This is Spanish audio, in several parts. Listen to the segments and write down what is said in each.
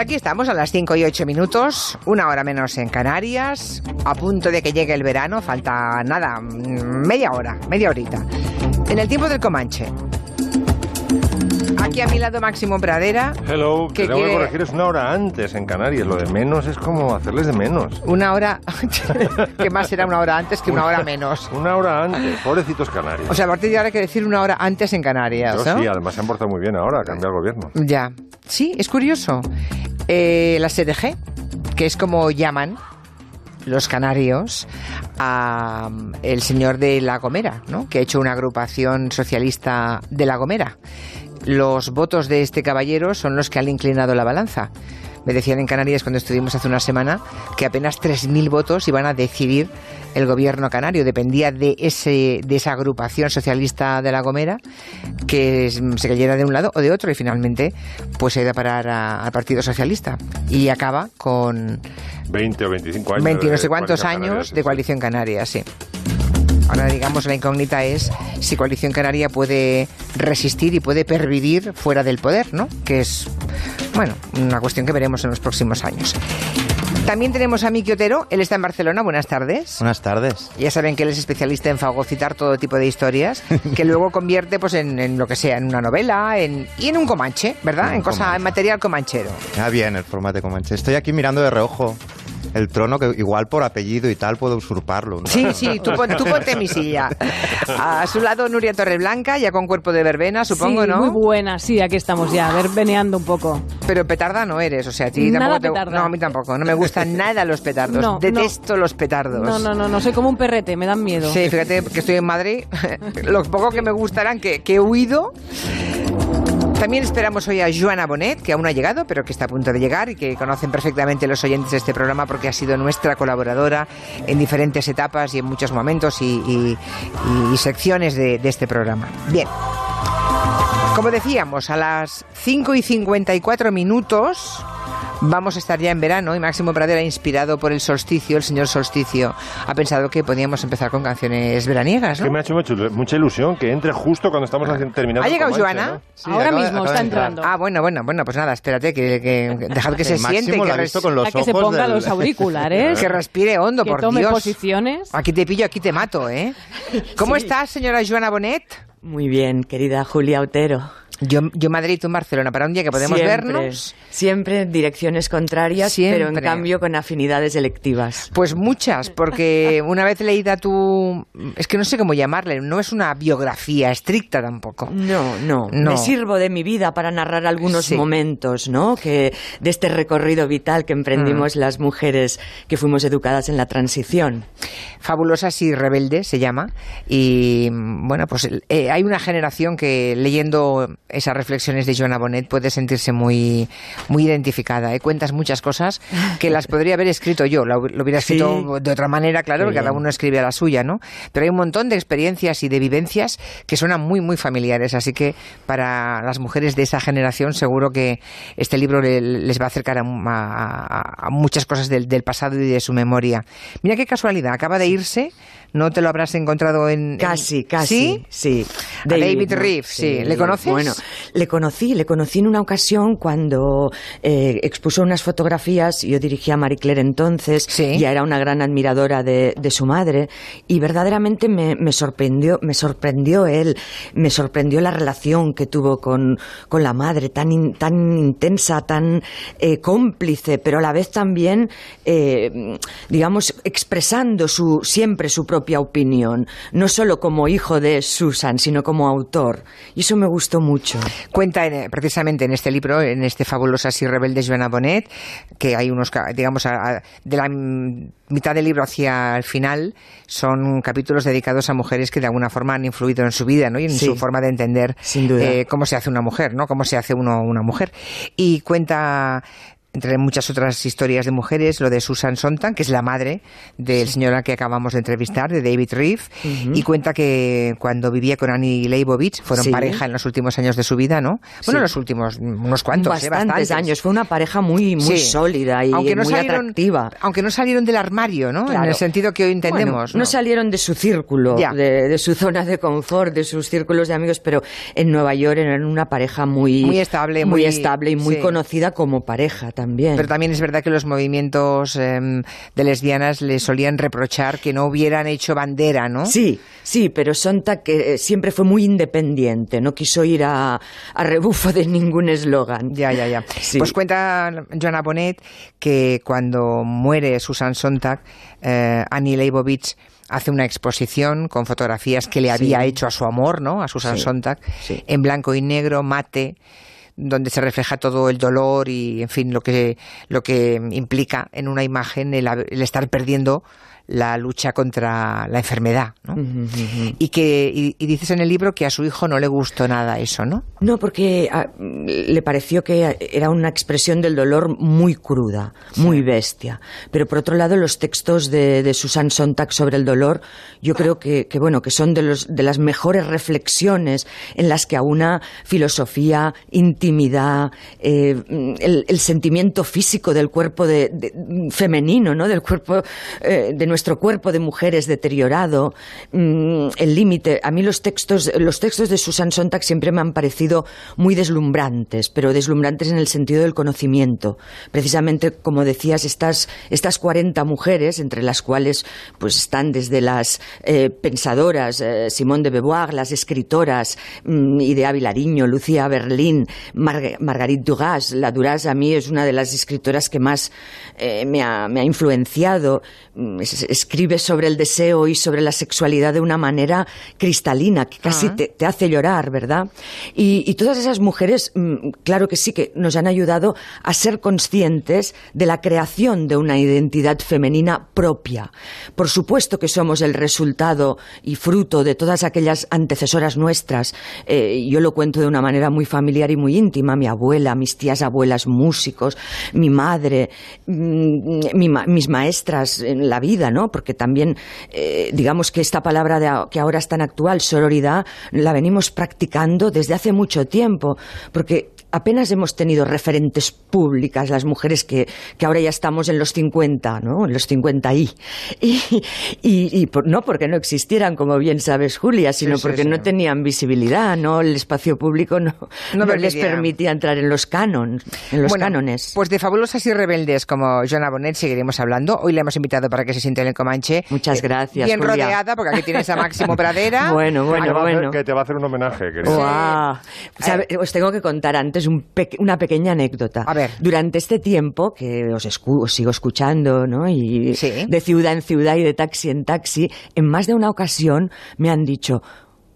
Aquí estamos a las 5 y 8 minutos, una hora menos en Canarias, a punto de que llegue el verano, falta nada, mm, media hora, media horita. En el tiempo del Comanche. Aquí a mi lado Máximo Pradera. Hello, que que tengo que quiere- corregir, es una hora antes en Canarias. Lo de menos es como hacerles de menos. Una hora, que más será una hora antes que una hora menos. Una hora antes, pobrecitos canarios. O sea, a partir de ahora hay que decir una hora antes en Canarias, Yo ¿no? sí, además se han portado muy bien ahora, cambia el gobierno. Ya. Sí, es curioso. Eh, la SDG, que es como llaman los canarios a mm, el señor de La Gomera, ¿no? que ha hecho una agrupación socialista de La Gomera. Los votos de este caballero son los que han inclinado la balanza. Me decían en Canarias cuando estuvimos hace una semana que apenas 3.000 votos iban a decidir el gobierno canario. Dependía de, ese, de esa agrupación socialista de La Gomera que se cayera de un lado o de otro y finalmente pues se ha ido a parar al Partido Socialista y acaba con 20 o 25 años. 20 y no sé cuántos años de. Coalición Canaria, sí. Ahora, digamos, la incógnita es si Coalición Canaria puede resistir y puede pervivir fuera del poder, ¿no? Que es, bueno, una cuestión que veremos en los próximos años. También tenemos a Miki Otero, él está en Barcelona, buenas tardes. Buenas tardes. Ya saben que él es especialista en fagocitar todo tipo de historias, que luego convierte pues en, en lo que sea, en una novela en, y en un comanche, ¿verdad? En En cosa, comanche. en material comanchero. Ah, bien, el formato Comanche. Estoy aquí mirando de reojo el trono, que igual por apellido y tal puedo usurparlo. ¿no? Sí, sí, tú, pon- tú ponte mi silla. A su lado Nuria Torreblanca, ya con cuerpo de verbena, supongo, sí, ¿no? Muy buena, sí, aquí estamos ya, verbeneando un poco. Pero petarda no eres, o sea, a ti Nada tampoco te- petarda. No, a mí tampoco, no me gustan nada los petardos. No, Detesto los petardos. No, no, no, no, soy como un perrete, me dan miedo. Sí, fíjate que estoy en Madrid. Lo poco que me gustarán que, que he huido. También esperamos hoy a Joana Bonet, que aún no ha llegado, pero que está a punto de llegar y que conocen perfectamente los oyentes de este programa porque ha sido nuestra colaboradora en diferentes etapas y en muchos momentos y, secciones de, de este programa. Bien. Como decíamos, a las 5 y 54 minutos vamos a estar ya en verano y Máximo Pradera, inspirado por el solsticio, el señor solsticio, ha pensado que podíamos empezar con canciones veraniegas, Que me ¿no? ha hecho mucho- mucha ilusión que entre justo cuando estamos terminando. ¿Ha llegado Comanche, Joana? ¿no? Sí, Ahora acaba mismo acaba está entrando. Ah, bueno, bueno, bueno, pues nada, espérate, que, que dejad que se siente, que, res- con los A que se ponga del- los auriculares, que respire hondo, que por tome Dios. posiciones. Aquí te pillo, aquí te mato, ¿eh? ¿Cómo estás, señora Joana Bonet? Muy bien, querida Julia Otero. Yo, yo Madrid, tú Barcelona, para un día que podemos siempre, vernos. Siempre en direcciones contrarias, pero en cambio con afinidades electivas. Pues muchas, porque una vez leída tu... Es que no sé cómo llamarle, no es una biografía estricta tampoco. No, no, No. Me sirvo de mi vida para narrar algunos Sí. momentos, ¿no? Que de este recorrido vital que emprendimos Mm. las mujeres que fuimos educadas en la transición. Fabulosas y rebeldes se llama. Y bueno, pues eh, hay una generación que leyendo esas reflexiones de Joana Bonet puede sentirse muy, muy identificada. ¿eh? Cuentas muchas cosas que las podría haber escrito yo. Lo, lo hubiera Sí. escrito de otra manera, claro, porque cada uno escribe a la suya, ¿no? Pero hay un montón de experiencias y de vivencias que suenan muy, muy familiares. Así que para las mujeres de esa generación seguro que este libro le- les va a acercar a, a- a muchas cosas del, del pasado y de su memoria. Mira qué casualidad, acaba de irse, no te lo habrás encontrado en... en- Casi, casi. ¿Sí? Sí. A David ¿no? Reeves, sí. ¿Le conoces? Bueno, le conocí, le conocí en una ocasión cuando eh, expuso unas fotografías. Yo dirigía a Marie Claire entonces, Sí. ya era una gran admiradora de, de su madre y verdaderamente me, me sorprendió, me sorprendió él, me sorprendió la relación que tuvo con, con la madre, tan, in- tan intensa, tan eh, cómplice, pero a la vez también, eh, digamos, expresando su, siempre su propia opinión, no solo como hijo de Susan, sino como autor. Y eso me gustó mucho. Cuenta en, eh, precisamente en este libro, en este Fabulosas y Rebeldes Joana Bonet, que hay unos, digamos, a- a- de la mm, mitad del libro hacia el final, son capítulos dedicados a mujeres que de alguna forma han influido en su vida ¿no? y en Sí. su forma de entender Sin duda. eh, cómo se hace una mujer, ¿no? cómo se hace uno una mujer. Y cuenta entre muchas otras historias de mujeres, lo de Susan Sontag, que es la madre del señor al que acabamos de entrevistar, de David Reeve, y cuenta que cuando vivía con Annie Leibovitz, fueron Sí. pareja en los últimos años de su vida, ¿no? Bueno, Sí. los últimos, unos cuantos, ¿eh? bastantes, años. Fue una pareja muy, muy Sí. sólida y aunque no muy salieron, atractiva. Aunque no salieron del armario, ¿no? En el sentido que hoy entendemos. Bueno, no salieron de su círculo, de, de su zona de confort, de sus círculos de amigos, pero en Nueva York eran una pareja muy, Muy estable, muy, muy- estable y muy conocida como pareja también. Pero también es verdad que los movimientos em, de lesbianas le solían reprochar que no hubieran hecho bandera, ¿no? Sí, sí, pero Sontag que eh, siempre fue muy independiente, no quiso ir a, a rebufo de ningún eslogan. Ya, ya, ya. Sí. Pues cuenta Joanna Bonet que cuando muere Susan Sontag, eh, Annie Leibovitz hace una exposición con fotografías que le había hecho a su amor, ¿no? A Susan Sí, Sontag, en blanco y negro, mate donde se refleja todo el dolor y, en fin, lo que, lo que implica en una imagen el, el estar perdiendo la lucha contra la enfermedad, ¿no? Y que y, y dices en el libro que a su hijo no le gustó nada eso, ¿no? No, porque ah, le pareció que era una expresión del dolor muy cruda, muy bestia. Pero por otro lado, los textos de, de Susan Sontag sobre el dolor, yo creo que, que, bueno, que son de, los, de las mejores reflexiones en las que a una filosofía, intimidad, eh, el, el sentimiento físico del cuerpo de, de- femenino, ¿no? Del cuerpo eh, de nuestro cuerpo de mujeres deteriorado, mm, el límite. A mí los textos, los textos de Susan Sontag siempre me han parecido muy deslumbrantes, pero deslumbrantes en el sentido del conocimiento. Precisamente, como decías, estas, estas 40 mujeres, entre las cuales pues están desde las eh, pensadoras, eh, Simone de Beauvoir, las escritoras, mm, Idea Vilariño, Lucía Berlín, Marga- Marguerite Duras. La Duras a mí es una de las escritoras que más eh, me, ha, me ha influenciado. Mm, escribe sobre el deseo y sobre la sexualidad de una manera cristalina, que casi Ah. te, te hace llorar, ¿verdad? Y, y todas esas mujeres, mm, claro que sí, que nos han ayudado a ser conscientes de la creación de una identidad femenina propia. Por supuesto que somos el resultado y fruto de todas aquellas antecesoras nuestras. Eh, yo lo cuento de una manera muy familiar y muy íntima. Mi abuela, mis tías abuelas músicos, mi madre, mm, mi ma- mis maestras en la vida, ¿no? Porque también, eh, digamos que esta palabra de que ahora es tan actual, sororidad, la venimos practicando desde hace mucho tiempo, porque apenas hemos tenido referentes públicas las mujeres que, que ahora ya estamos en los 50, ¿no? En los 50 y. Y, y, y por- no porque no existieran, como bien sabes, Julia, sino sí, porque sí. no tenían visibilidad, ¿no? El espacio público no, No no les permitía. entrar en los cánones, en los Bueno, cánones. Pues de fabulosas y rebeldes como Joana Bonet seguiremos hablando. Hoy le hemos invitado para que se siente en el Comanche. Muchas Eh, gracias, Bien Julia. rodeada, porque aquí tienes a Máximo Pradera. Bueno, Que bueno, hacer- bueno. que te va a hacer un homenaje, querido. Guau. Sabe- Os tengo que contar antes un pe- una pequeña anécdota. A ver. Durante este tiempo que os, escu- os sigo escuchando, ¿no? Y Sí. de ciudad en ciudad y de taxi en taxi, en más de una ocasión me han dicho.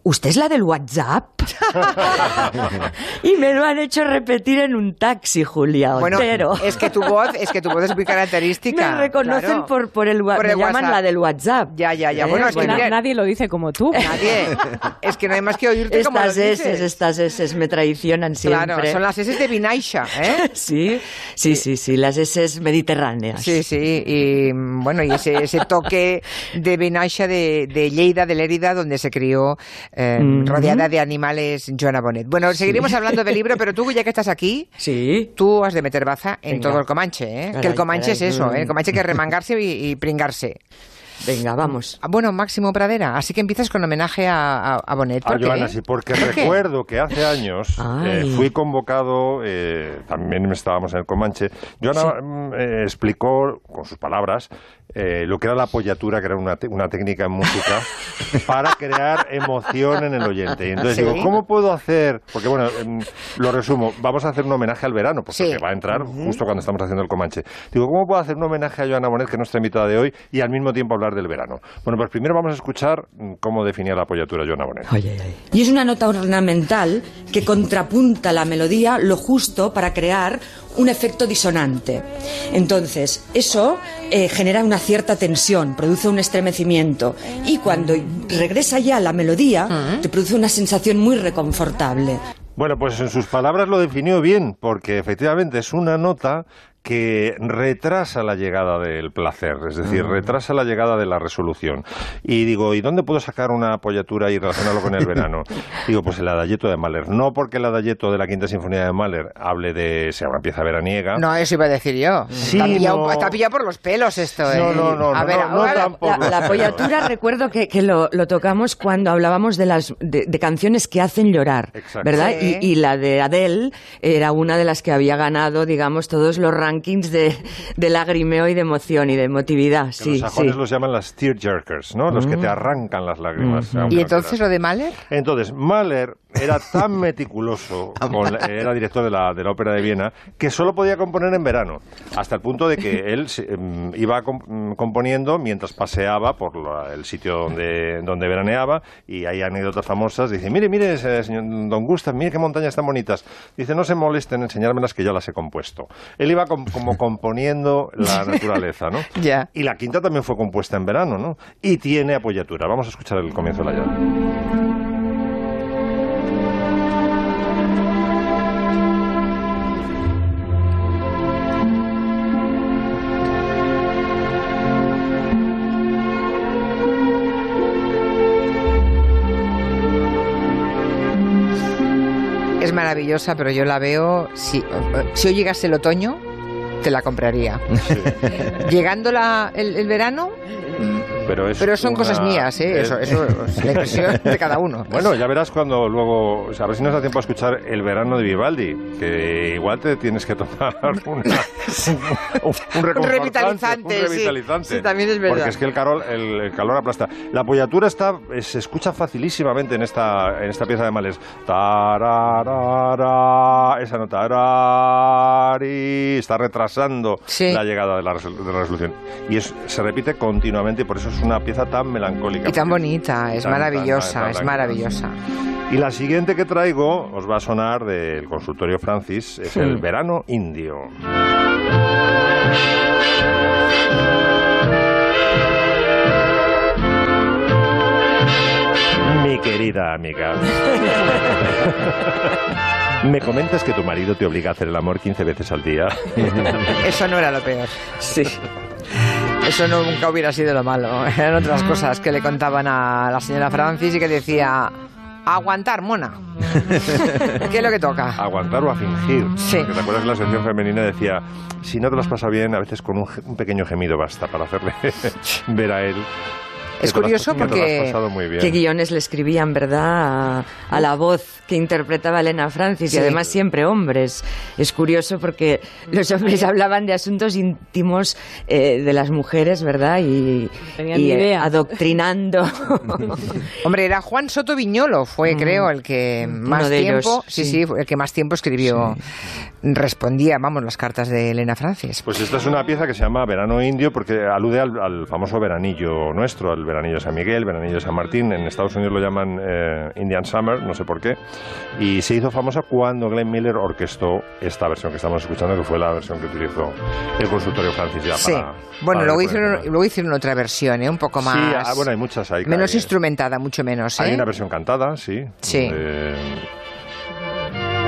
¿Usted es la del WhatsApp? y me lo han hecho repetir en un taxi, Julia Bueno, Otero. es que tu voz, es que tu voz es muy característica. me reconocen claro. por, por el WhatsApp. Por el me llaman WhatsApp. la del WhatsApp. Ya, ya, ya. ¿Eh? Bueno, es que Na- nadie lo dice como tú. Nadie. Es que no hay más que oírte como lo Estas. S, estas S me traicionan siempre. Claro, son las S de Vinaisha, ¿eh? Sí, sí, sí, sí, las S mediterráneas. Sí, sí, y bueno, y ese, ese toque de Benaixa de, de Lleida, de Lérida, donde se crió eh, Ujú. rodeada de animales Joana Bonet. Bueno, seguiremos hablando del libro, pero tú, ya que estás aquí, Sí. tú has de meter baza en Venga. todo el Comanche, ¿eh? Caray, que el Comanche caray. es eso, ¿eh? El Mm. Comanche hay que remangarse y, y pringarse. Venga, vamos. Ah, Bueno, Máximo Pradera, así que empiezas con homenaje a, a, a Bonet. A. Joana, sí, porque ¿Por qué? recuerdo que hace años eh, fui convocado, eh, también estábamos en el Comanche, Joana mm, eh, explicó con sus palabras eh, lo que era la apoyatura, que era una, una técnica en música, para crear emoción en el oyente. Y entonces ¿Sí? digo, ¿cómo puedo hacer? Porque bueno, em, lo resumo, vamos a hacer un homenaje al verano, porque Sí. va a entrar justo cuando estamos haciendo el Comanche. Digo, ¿cómo puedo hacer un homenaje a Joana Bonet, que es nuestra invitada de hoy, y al mismo tiempo hablar del verano? Bueno, pues primero vamos a escuchar mm, cómo definía la apoyatura Joana Bonet. Y es una nota ornamental que contrapunta la melodía lo justo para crear un efecto disonante. Entonces, eso eh, genera una cierta tensión, produce un estremecimiento y cuando regresa ya la melodía, te produce una sensación muy reconfortable. Bueno, pues en sus palabras lo definió bien, porque efectivamente es una nota que retrasa la llegada del placer, es decir, retrasa la llegada de la resolución. Y digo, ¿y dónde puedo sacar una apoyatura y relacionarlo con el verano? Digo, pues el adayeto de Mahler. No porque el adayeto de la Quinta Sinfonía de Mahler hable de sea una pieza veraniega. No, eso iba a decir yo. Sí, está, pillado, no. está pillado por los pelos esto, ¿eh? No, no, no, A no, ver, no, no ahora- tampoco. La, la apoyatura, recuerdo que, que lo, lo tocamos cuando hablábamos de las de, de canciones que hacen llorar, Exacto. ¿verdad? Sí. Y, y la de Adele era una de las que había ganado, digamos, todos los rankings rankings de, de lagrimeo y de emoción y de emotividad. Sí, los sajones sí. los llaman las tearjerkers, ¿no? Los que te arrancan las lágrimas. ¿Y entonces lo de Mahler? Entonces, Mahler era tan meticuloso, con la- era director de la, de la ópera de Viena, que solo podía componer en verano, hasta el punto de que él em, iba mm, componiendo mientras paseaba por la- el sitio donde, donde veraneaba, y hay anécdotas famosas, dice, mire, mire, ese señor Don Gustav, mire qué montañas tan bonitas. Dice, no se molesten en enseñármelas que yo las he compuesto. Él iba com- como componiendo la naturaleza, ¿no? Ya. Y la quinta también fue compuesta en verano, ¿no? Y tiene apoyatura. Vamos a escuchar el comienzo de la llave. Es maravillosa, pero yo la veo. Si, si hoy llegase el otoño, te la compraría. Llegando la- el, el verano, Pero, es pero son una- cosas mías, ¿eh? es- Eso, eso es la impresión de cada uno. Bueno, ya verás cuando luego, o sea, a ver si nos da tiempo a escuchar El verano de Vivaldi, que igual te tienes que tomar una- un, un revitalizante, un revitalizante. Sí, también es verdad. Porque es que el calor, el, el calor aplasta. La apoyatura está, se escucha facilísimamente en esta, en esta pieza de males. Tararara, esa nota, tarari, está retrasando Sí. la llegada de la, de la resolución. Y es, se repite continuamente y por eso es una pieza tan melancólica. Y tan bonita, es Tan, maravillosa, tan, es maravillosa. y la siguiente que traigo os va a sonar del consultorio Francis, es el verano indio. Mi querida amiga. Me comentas que tu marido te obliga a hacer el amor 15 veces al día. Eso no era lo peor. Sí. Eso nunca hubiera sido lo malo. Eran otras Mm. cosas que le contaban a la señora Francis y que decía, aguantar, mona. ¿Qué es lo que toca? Aguantar o a fingir. Sí. Te acuerdas que la sección femenina decía, si no te lo has pasado bien, a veces con un pequeño gemido basta para hacerle ver a él. Es curioso porque-. Qué guiones le escribían, ¿verdad? A, a la voz que interpretaba Elena Francis Sí. y además siempre hombres. Es curioso porque los hombres hablaban de asuntos íntimos eh, de las mujeres, ¿verdad? Y, y, eh, idea. adoctrinando. Hombre, era Juan Soto Viñolo, fue creo el que más Mm. de tiempo, ellos, sí, sí. sí, el que más tiempo escribió, respondía, vamos, las cartas de Elena Francis. Pues esta es una pieza que se llama Verano Indio porque alude al, al famoso veranillo nuestro, al veranillo San Miguel, veranillo San Martín. En Estados Unidos lo llaman eh, Indian Summer, no sé por qué. Y se hizo famosa cuando Glenn Miller orquestó esta versión que estamos escuchando, que fue la versión que utilizó el consultorio Francis ya Sí. para... bueno, para luego hicieron, luego hicieron otra versión, ¿eh? un poco más. Sí, ah, bueno, hay muchas ahí. menos hay- instrumentada, mucho menos. ¿eh? Hay una versión cantada, sí. Sí. Eh,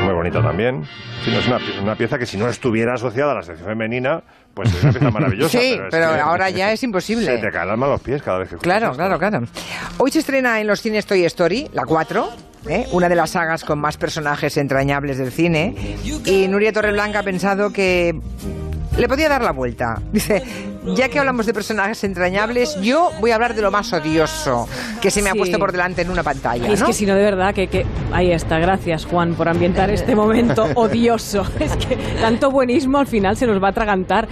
muy bonita también. Sí, es una, una pieza que si no estuviera asociada a la sección femenina, pues es una pieza maravillosa. Sí, pero ahora ya es imposible. Se te cae el alma a los pies cada vez que Claro, claro, claro. Hoy se estrena en los cines Toy Story, la 4, ¿eh? una de las sagas con más personajes entrañables del cine. Y Nuria Torreblanca ha pensado que le podía dar la vuelta. Dice, ya que hablamos de personajes entrañables, yo voy a hablar de lo más odioso que se me ha puesto por delante en una pantalla. Y es ¿no? que si no, de verdad, que, que ahí está. Gracias, Juan, por ambientar este momento odioso. Es que tanto buenismo al final se nos va a atragantar.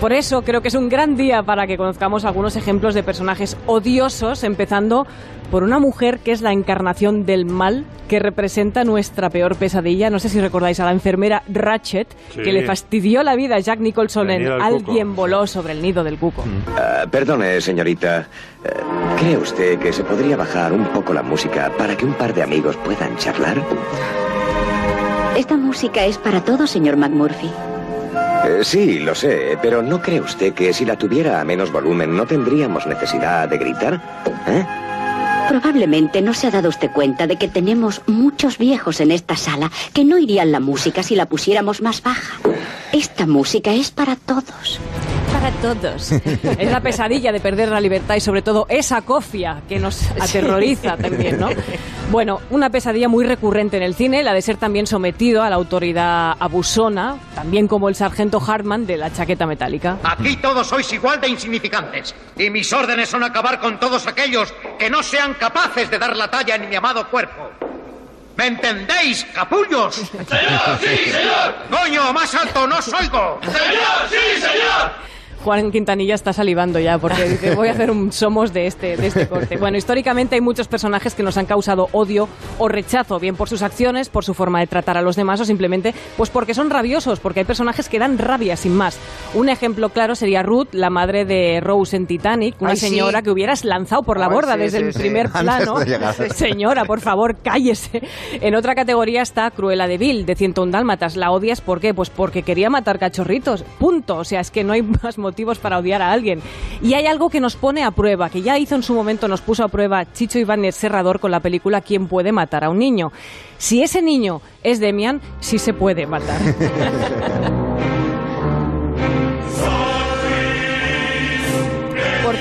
Por eso creo que es un gran día para que conozcamos algunos ejemplos de personajes odiosos, empezando por una mujer que es la encarnación del mal, que representa nuestra peor pesadilla. No sé si recordáis a la enfermera Ratchet, Sí. que le fastidió la vida a Jack Nicholson en Alguien cuco. voló sobre el nido del cuco. Ah, perdone, señorita. Eh, ¿Cree usted que se podría bajar un poco la música para que un par de amigos puedan charlar? Esta música es para todos, señor McMurphy. Eh, sí, lo sé, pero ¿no cree usted que si la tuviera a menos volumen no tendríamos necesidad de gritar? ¿Eh? Probablemente no se ha dado usted cuenta de que tenemos muchos viejos en esta sala que no irían la música si la pusiéramos más baja. Esta música es para todos. Para todos. Es la pesadilla de perder la libertad y sobre todo esa cofia que nos aterroriza también, ¿no? Bueno, una pesadilla muy recurrente en el cine, la de ser también sometido a la autoridad abusona, también como el sargento Hartman de la chaqueta metálica. Aquí todos sois igual de insignificantes. Y mis órdenes son acabar con todos aquellos que no sean capaces de dar la talla en mi amado cuerpo. ¿Me entendéis, capullos? ¡Señor, sí, señor! ¡Coño, más alto, no os oigo! ¡Señor, sí, señor! Juan Quintanilla está salivando ya porque dice voy a hacer un somos de este, de este corte. Bueno, históricamente hay muchos personajes que nos han causado odio o rechazo, bien por sus acciones, por su forma de tratar a los demás o simplemente pues porque son rabiosos, porque hay personajes que dan rabia sin más. Un ejemplo claro sería Ruth, la madre de Rose en Titanic, una Ay, sí. señora que hubieras lanzado por la borda sí, desde sí, el primer plano. Señora, por favor, cállese. En otra categoría está Cruella de Vil, de 101 Dálmatas. ¿La odias por qué? Pues porque quería matar cachorritos. Punto. O sea, es que no hay más motivos para odiar a alguien. Y hay algo que nos pone a prueba, que ya hizo en su momento, nos puso a prueba Chicho Ibáñez Serrador con la película ¿Quién puede matar a un niño? Si ese niño es Demian, sí se puede matar.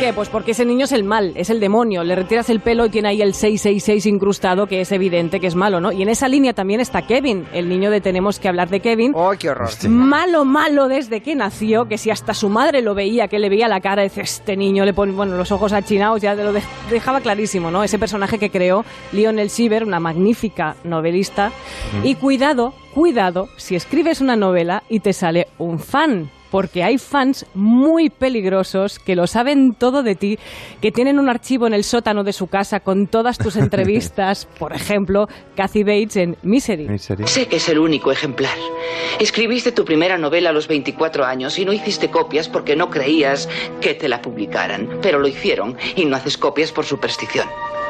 qué? Pues porque ese niño es el mal, es el demonio. Le retiras el pelo y tiene ahí el 666 incrustado, que es evidente que es malo, ¿no? Y en esa línea también está Kevin, el niño de Tenemos que hablar de Kevin. ¡Oh, qué horror! Malo, malo desde que nació, que si hasta su madre lo veía, que le veía la cara, dice, este niño le pone, bueno, los ojos achinados, ya lo dej- dejaba clarísimo, ¿no? Ese personaje que creó Lionel Siever, una magnífica novelista. Y cuidado, cuidado, si escribes una novela y te sale un fan. Porque hay fans muy peligrosos que lo saben todo de ti, que tienen un archivo en el sótano de su casa con todas tus entrevistas. Por ejemplo, Kathy Bates en Misery. Misery. Sé que es el único ejemplar. Escribiste tu primera novela a los 24 años y no hiciste copias porque no creías que te la publicaran. Pero lo hicieron y no haces copias por superstición.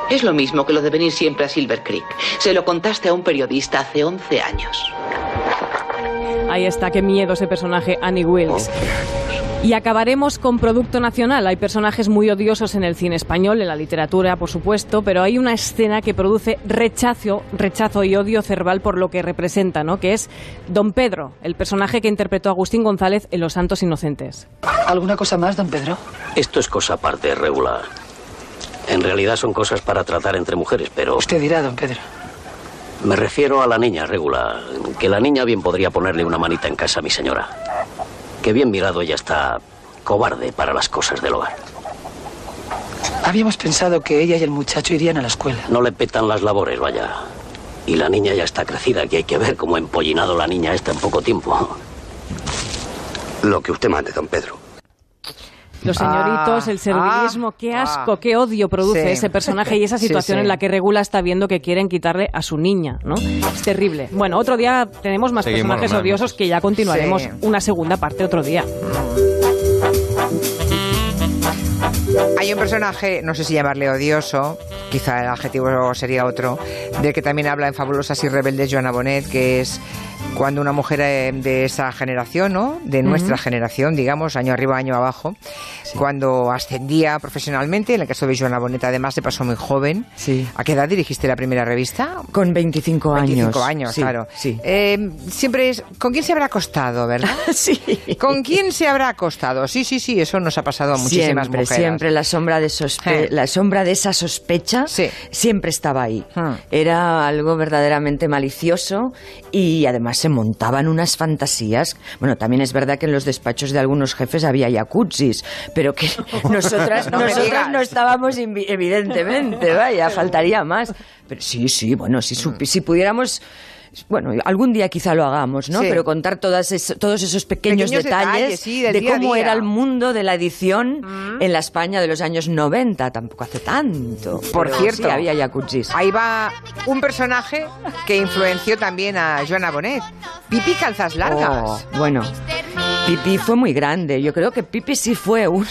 Es lo mismo que lo de venir siempre a Silver Creek. Se lo contaste a un periodista hace 11 años. Ahí está, qué miedo ese personaje, Annie Wilkes. Y acabaremos con Producto Nacional. Hay personajes muy odiosos en el cine español, en la literatura, por supuesto, pero hay una escena que produce rechazo, rechazo y odio cerval por lo que representa, ¿no? Que es Don Pedro, el personaje que interpretó Agustín González en Los Santos Inocentes. ¿Alguna cosa más, don Pedro? Esto es cosa aparte, regular. En realidad son cosas para tratar entre mujeres, pero Usted dirá, don Pedro. Me refiero a la niña, regular. Que la niña bien podría ponerle una manita en casa a mi señora. Que bien mirado ella está cobarde para las cosas del hogar. Habíamos pensado que ella y el muchacho irían a la escuela. No le petan las labores, vaya. Y la niña ya está crecida, que hay que ver cómo ha empollinado la niña esta en poco tiempo. Lo que usted mande, don Pedro. Los señoritos, Ah, el servilismo, ah, qué asco, ah. qué odio produce Sí. ese personaje y esa situación sí. en la que Regula está viendo que quieren quitarle a su niña, ¿no? Es terrible. Bueno, otro día tenemos más Seguimos, personajes más. odiosos que ya continuaremos Sí. una segunda parte otro día. Hay un personaje, no sé si llamarle odioso, quizá el adjetivo sería otro, del que también habla en Fabulosas y Rebeldes Joana Bonet, que es cuando una mujer eh, de esa generación, ¿no? De nuestra generación, digamos, año arriba, año abajo, cuando ascendía profesionalmente, en el caso de Joana Bonet además se pasó muy joven. Sí. ¿A qué edad dirigiste la primera revista? Con 25 años. 25 años, Sí, claro. Sí. Eh, siempre es, ¿con quién se habrá acostado, verdad? sí. ¿Con quién se habrá acostado? Sí, sí, sí, eso nos ha pasado a muchísimas siempre, mujeres. siempre la sombra de sospe la sombra de esa sospecha Sí. siempre estaba ahí. Hmm. Era algo verdaderamente malicioso y además se montaban unas fantasías. Bueno, también es verdad que en los despachos de algunos jefes había jacuzzis, pero que nosotras, No nosotras no estábamos evidentemente, vaya, faltaría más. Pero sí, sí, bueno, si, si pudiéramos bueno, algún día quizá lo hagamos, ¿no? Sí. Pero contar todas es- todos esos pequeños, Pequeños detalles, detalles, sí, del de cómo era el mundo de la edición en la España de los años 90, tampoco hace tanto. Por Pero cierto, sí, había jacuzzis. Ahí va un personaje que influenció también a Joana Bonet. Pipi Calzas Largas. Oh, bueno, Pipi fue muy grande. Yo creo que Pipi sí fue un-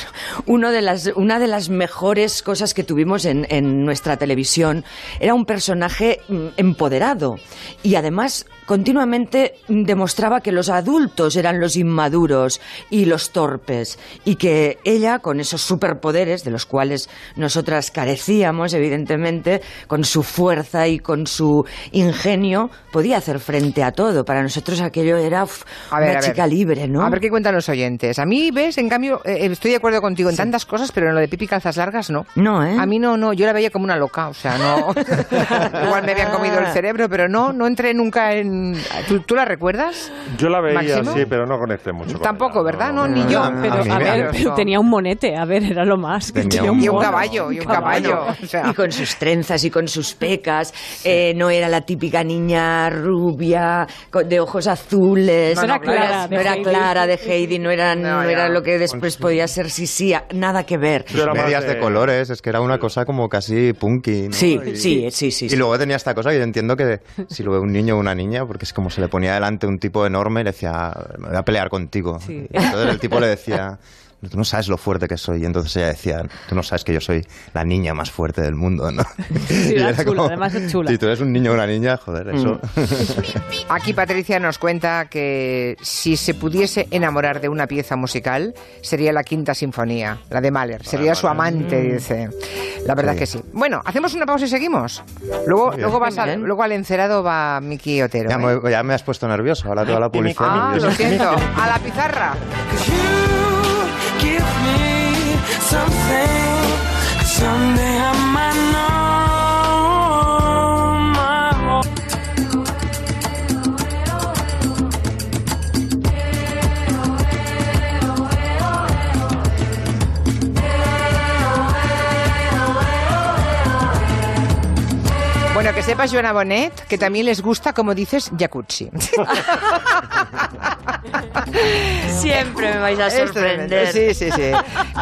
uno de las, una de las mejores cosas que tuvimos en, en nuestra televisión. Era un personaje mm, empoderado y además continuamente demostraba que los adultos eran los inmaduros y los torpes y que ella, con esos superpoderes de los cuales nosotras carecíamos, evidentemente, con su fuerza y con su ingenio, podía hacer frente a todo. Para nosotros aquello era uf, A ver, una a ver. chica libre, ¿no? A ver, ¿qué cuentan los oyentes? A mí, ves, en cambio, eh, estoy de acuerdo contigo en tantas cosas, pero en lo de pipi calzas largas no. No, ¿eh? A mí no, no, yo la veía como una loca, o sea, no. Igual me habían comido el cerebro, pero no, no entré nunca en. ¿Tú, tú la recuerdas? Yo la veía, ¿Máximo? sí, pero no conecté mucho. con Tampoco, ella, ¿verdad? No, ni no, yo. no, Pero, A ver, Pero tenía un monete, a ver, era lo más. que Tenía un- Y un caballo, y un caballo. O sea, Y con sus trenzas y con sus pecas. Eh, no era la típica niña rubia, de ojos azules. No, no, era Clara, no era Heidi. Clara de Heidi, no era, No, no, era lo que después podía ser Sisi. Nada que ver. Medias de... de- colores, es que era una cosa como casi punky. ¿no? Sí, Y- sí, sí, sí. Y luego tenía esta cosa que yo entiendo que si lo ve un niño o una niña, porque es como se le ponía delante un tipo enorme y le decía, me voy a pelear contigo. Sí. Entonces el tipo le decía, tú no sabes lo fuerte que soy. Y entonces ella decía, tú no sabes que yo soy la niña más fuerte del mundo, ¿no? Sí, Y era era chula, además es chula. Si tú eres un niño o una niña, joder, eso... Aquí Patricia nos cuenta que si se pudiese enamorar de una pieza musical, sería la Quinta Sinfonía, la de Mahler. Sería su amante, dice. La verdad Sí. que sí. Bueno, hacemos una pausa y seguimos. Luego, luego, vas al, luego al encerado va Miki Otero. Ya ¿eh? me, ya me has puesto nervioso, ahora toda la publicidad. Ah, lo siento. A la pizarra. Someday I might know my Bueno, que sepas, Joana Bonet, que también les gusta, como dices, jacuzzi. Siempre me vais a sorprender. Sí, sí, sí.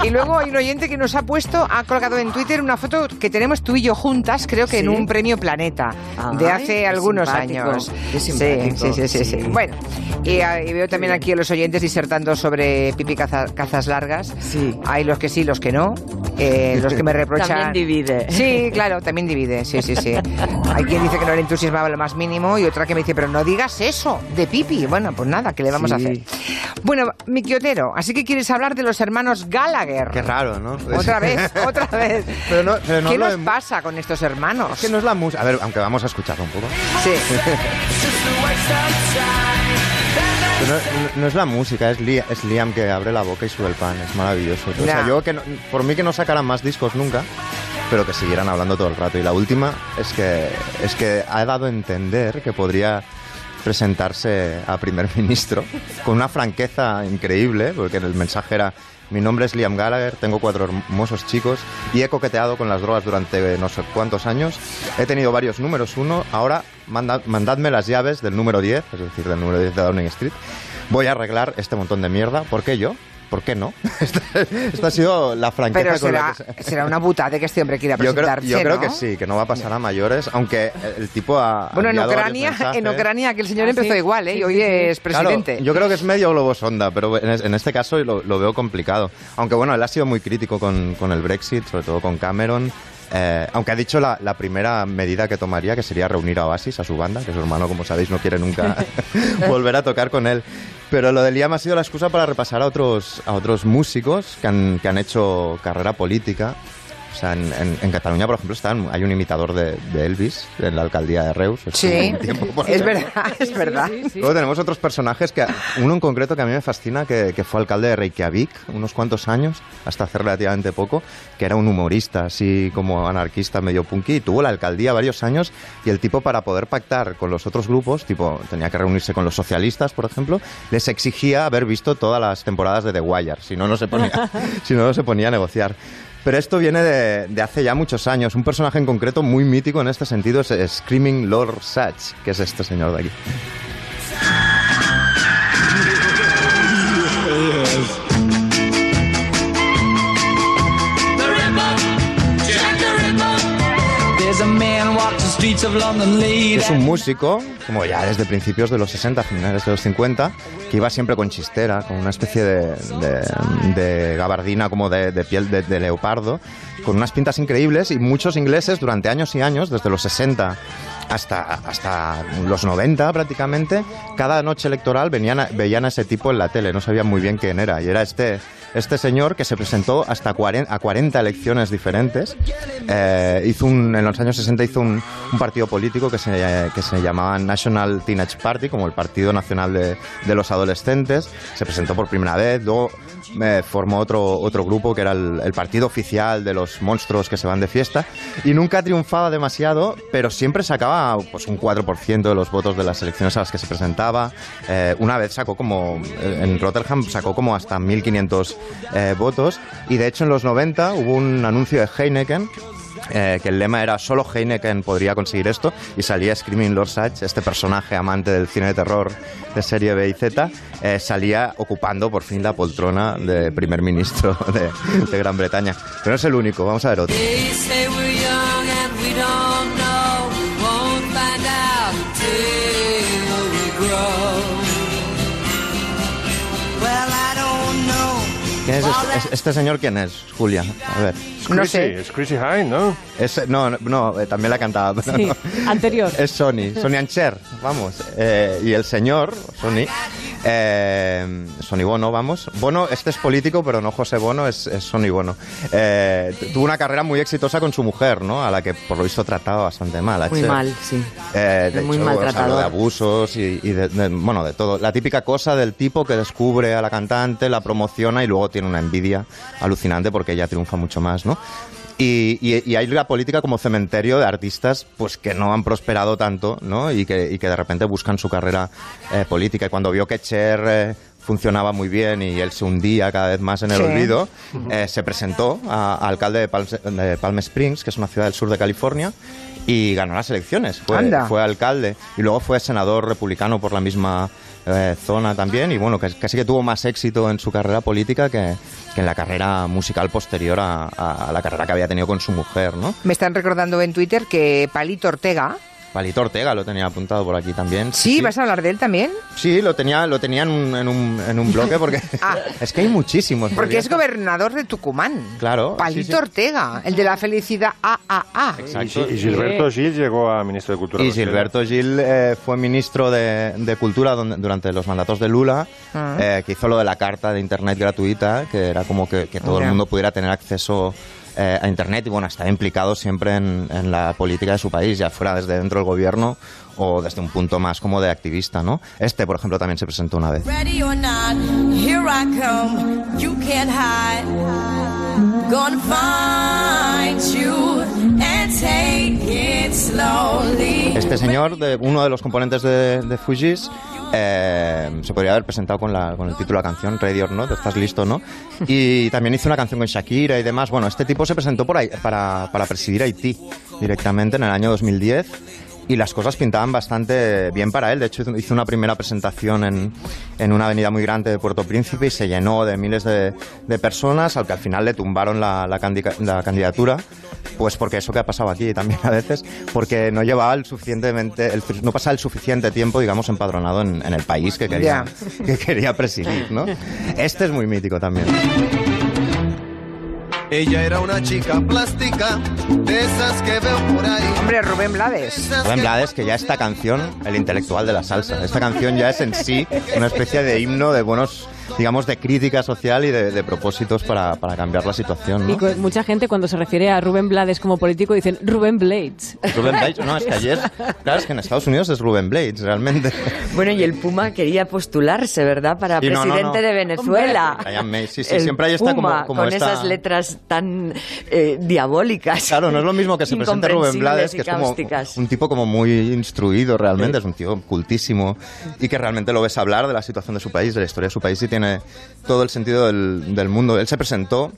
Y luego hay un oyente que nos ha puesto, ha colgado en Twitter una foto que tenemos tú y yo juntas, creo que en Sí. un premio Planeta, de hace qué algunos simpático, años. qué Sí, simpático, sí, sí, sí, sí. sí. Bueno, y, ah, y veo también aquí a los oyentes disertando sobre pipi caza- cazas largas. Sí. Hay los que sí, los que no. Eh, los que me reprochan. También divide. Sí, claro, también divide. Sí, sí, sí. Hay quien dice que no le entusiasmaba lo más mínimo y otra que me dice, pero no digas eso de pipi. Bueno, pues nada, ¿qué le vamos. Hacer? Bueno, mi quiotero, así que quieres hablar de los hermanos Gallagher. Qué raro, ¿no? Otra vez, otra vez. Pero no, pero no ¿Qué nos de- pasa con estos hermanos? Es que no es la música. A ver, aunque vamos a escucharlo un poco. Sí. No, no- no es la música, es, Li- es Liam que abre la boca y sube el pan. Es maravilloso. O sea, yo que no- por mí que no sacaran más discos nunca, pero que siguieran hablando todo el rato. Y la última es que, es que ha dado a entender que podría presentarse a primer ministro con una franqueza increíble, porque el mensaje era mi nombre es Liam Gallagher, tengo cuatro hermosos chicos y he coqueteado con las drogas durante no sé cuántos años. He tenido varios números uno, ahora manda- mandadme las llaves del número 10, es decir, del número 10 de Downing Street. Voy a arreglar este montón de mierda. ¿Por qué yo? ¿Por qué no? esta, esta ha sido la franqueza Pero con será, la que se- será una butada que este hombre quiera yo creo, presentarse, yo creo ¿no? que sí, que no va a pasar a mayores, aunque el, tipo ha Bueno, en Ucrania, en. Ucrania que el señor Ah, empezó sí. igual, ¿eh? Sí, y hoy sí, es Claro, presidente. yo creo que es medio globo sonda, pero en, es- en este caso lo, lo veo complicado. Aunque bueno, él ha sido muy crítico con, con el Brexit, sobre todo con Cameron. Eh, aunque ha dicho la, la primera medida que tomaría, que sería reunir a Oasis, a su banda, que su hermano, como sabéis, no quiere nunca volver a tocar con él. Pero lo de Liam ha sido la excusa para repasar a otros, a otros músicos que han, que han hecho carrera política. O sea, en, en- en Cataluña, por ejemplo, están, hay un imitador de, de Elvis en la alcaldía de Reus. Sí, tiempo por es verdad, es verdad. Sí, sí. Luego tenemos otros personajes, que uno en concreto que a mí me fascina, que, que fue alcalde de Reykjavik unos cuantos años, hasta hace relativamente poco, que era un humorista, así como anarquista, medio punky, y tuvo la alcaldía varios años, y el tipo para poder pactar con los otros grupos, tipo, tenía que reunirse con los socialistas, por ejemplo, les exigía haber visto todas las temporadas de The Wire, si no, no se ponía, si no, no se ponía a negociar. Pero esto viene de, hace ya muchos años. Un personaje en concreto muy mítico en este sentido es Screaming Lord Sachs, que es este señor de aquí. Es un músico, como ya desde principios de los 60, finales de los 50, que iba siempre con chistera, con una especie de, gabardina como de, piel de, leopardo, con unas pintas increíbles y muchos ingleses durante años y años, desde los 60 hasta, hasta los 90 prácticamente, cada noche electoral venían veían a ese tipo en la tele, no sabían muy bien quién era, y era este este señor que se presentó hasta 40, a 40 elecciones diferentes. Eh, hizo un, en los años 60 hizo un, partido político que se, que se llamaba National Teenage Party, como el Partido Nacional de, de los Adolescentes. Se presentó por primera vez, luego eh, formó otro, otro grupo que era el, partido oficial de los monstruos que se van de fiesta y nunca triunfaba demasiado, pero siempre sacaba pues, un 4% de los votos de las elecciones a las que se presentaba. Eh, una vez sacó como, en Rotterdam sacó como hasta 1.500 eh, votos y de hecho en los 90 hubo un anuncio de Heineken eh, que el lema era solo Heineken podría conseguir esto y salía Screaming Lord Sachs, este personaje amante del cine de terror de serie B y Z, eh, salía ocupando por fin la poltrona de primer ministro de, de Gran Bretaña. Pero no es el único, vamos a ver otro. Es es- este señor? ¿Quién es, Julia? A ver. No sé. Es Chrissy Hine, ¿no? Es- no, no, no, eh, también la cantaba. pero Sí, no. anterior. Es Sony, Sony Ancher, vamos. Eh, y el señor, Sony, eh, Sony Bono, vamos. Bono, este es político, pero no José Bono, es, es Sony Bono. Eh, tu- tuvo una carrera muy exitosa con su mujer, ¿no? A la que por lo visto trataba bastante mal. Muy H. mal, sí. Eh, de Muy hecho, habló de abusos y, y de, de- bueno, de todo. La típica cosa del tipo que descubre a la cantante, la promociona y luego tiene una envidia alucinante porque ella triunfa mucho más, ¿no? Y, y- y hay la política como cementerio de artistas pues que no han prosperado tanto, ¿no? Y que, y que de repente buscan su carrera eh, política. Y cuando vio que Cher eh, funcionaba muy bien y él se hundía cada vez más en el Sí. olvido, eh, se presentó a, a alcalde de Palm, de Palm Springs, que es una ciudad del sur de California, y ganó las elecciones. Fue, fue alcalde y luego fue senador republicano por la misma eh, zona también. Y bueno, casi que tuvo más éxito en su carrera política que, que en la carrera musical posterior a- a la carrera que había tenido con su mujer, ¿no? Me están recordando en Twitter que Palito Ortega. Palito Ortega lo tenía apuntado por aquí también. Sí, ¿vas a hablar de él también? Sí, lo tenía, lo tenía en, un, en, un, en un bloque porque Ah. es que hay muchísimos. Porque es gobernador de Tucumán. Claro. Palito sí, sí. Ortega, el de la felicidad AAA. Y, Gi- y Gilberto Gil llegó a ministro de Cultura. Y. Gilberto Gil eh, fue ministro de, de Cultura donde- durante los mandatos de Lula, Ah. eh, que hizo lo de la carta de Internet gratuita, que era como que, que todo el mundo pudiera tener acceso eh, a Internet y bueno, estaba implicado siempre en, en la política de su país, ya fuera desde dentro del gobierno o desde un punto más como de activista, ¿no? Este, por ejemplo, también se presentó una vez. Este señor, de, uno de los componentes de, de Fujis, eh, se podría haber presentado con, la, con el título de la canción, Ready or Not, ¿estás listo, no? Y también hizo una canción con Shakira y demás. Bueno, este tipo se presentó por ahí, para, para presidir Haití directamente en el año 2010 y las cosas pintaban bastante bien para él. De hecho, hizo una primera presentación en, en una avenida muy grande de Puerto Príncipe y se llenó de miles de, de personas, al que al final le tumbaron la, la la candidatura. Pues porque eso que ha pasado aquí también a veces, porque no llevaba el suficientemente, el- no pasaba el suficiente tiempo, digamos, empadronado en, en el país que quería, que quería presidir, ¿no? Este es muy mítico también. Ella era una chica plástica, de esas que veo por ahí. Hombre, Rubén Blades. Rubén Blades, que ya esta canción, el intelectual de la salsa, esta canción ya es en sí una especie de himno de buenos, digamos, de crítica social y de, de propósitos para, para cambiar la situación, mucha gente cuando se refiere a Rubén Blades como político dicen Rubén Blades. Rubén Blades, no, es que ayer, claro, es que en Estados Unidos es Rubén Blades, realmente. Bueno, y el Puma quería postularse, ¿verdad? Para Sí, no, no, presidente no. de Venezuela. May, sí, sí, El siempre ahí está como- Puma, como con esta- esas letras tan eh, diabólicas. Claro, no es lo mismo que se presente Rubén Blades, que es como un tipo como muy instruido realmente, es un tío cultísimo y que realmente lo ves hablar de la situación de su país, de la historia de su país y tiene todo el sentido del, del mundo. Él se presentó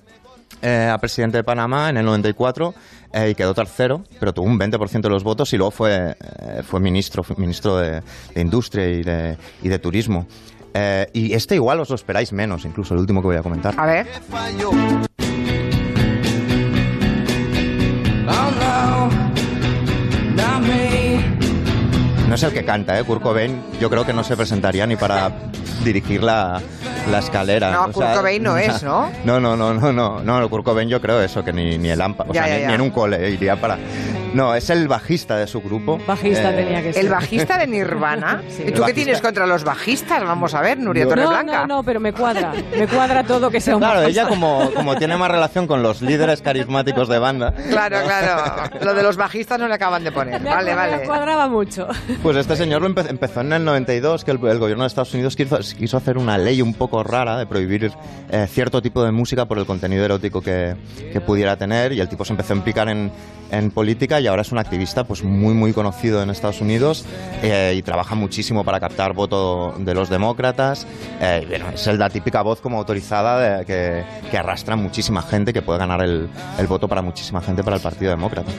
eh, a presidente de Panamá en el 94 eh, y quedó tercero, pero tuvo un 20% de los votos y luego fue, eh, fue ministro, fue ministro de, de Industria y de, y de Turismo. Eh, y este igual os lo esperáis menos, incluso el último que voy a comentar. A ver. Es el que canta, ¿eh? Kurt Cobain yo creo que no se presentaría ni para dirigir la, la escalera. No, O Kurt Cobain no es, ¿no? No, no, no, no, no, no, Kurt Cobain yo creo eso, que ni, ni el AMPA, o Ya, sea, ya, ni, ya. ni en un cole iría para, No, es el bajista de su grupo. Bajista Eh, tenía que ser. ¿El bajista de Nirvana? Sí. ¿Y tú qué tienes contra los bajistas? Vamos a ver, Nuria Torreblanca. No, no, no, pero me cuadra. Me cuadra todo que sea un Claro, bajista. ella como, como tiene más relación con los líderes carismáticos de banda, Claro, claro. Lo de los bajistas no le acaban de poner. Me Vale, vale. Me cuadraba mucho. Pues este señor lo empe- empezó en el 92, que el, el gobierno de Estados Unidos quiso, quiso hacer una ley un poco rara de prohibir eh, cierto tipo de música por el contenido erótico que, que pudiera tener y el tipo se empezó a implicar en, en política y ahora es un activista pues muy muy conocido en Estados Unidos eh, y trabaja muchísimo para captar voto de los demócratas. Eh, y bueno, es el- la típica voz como autorizada de- que, que arrastra muchísima gente, que puede ganar el, el voto para muchísima gente para el Partido Demócrata.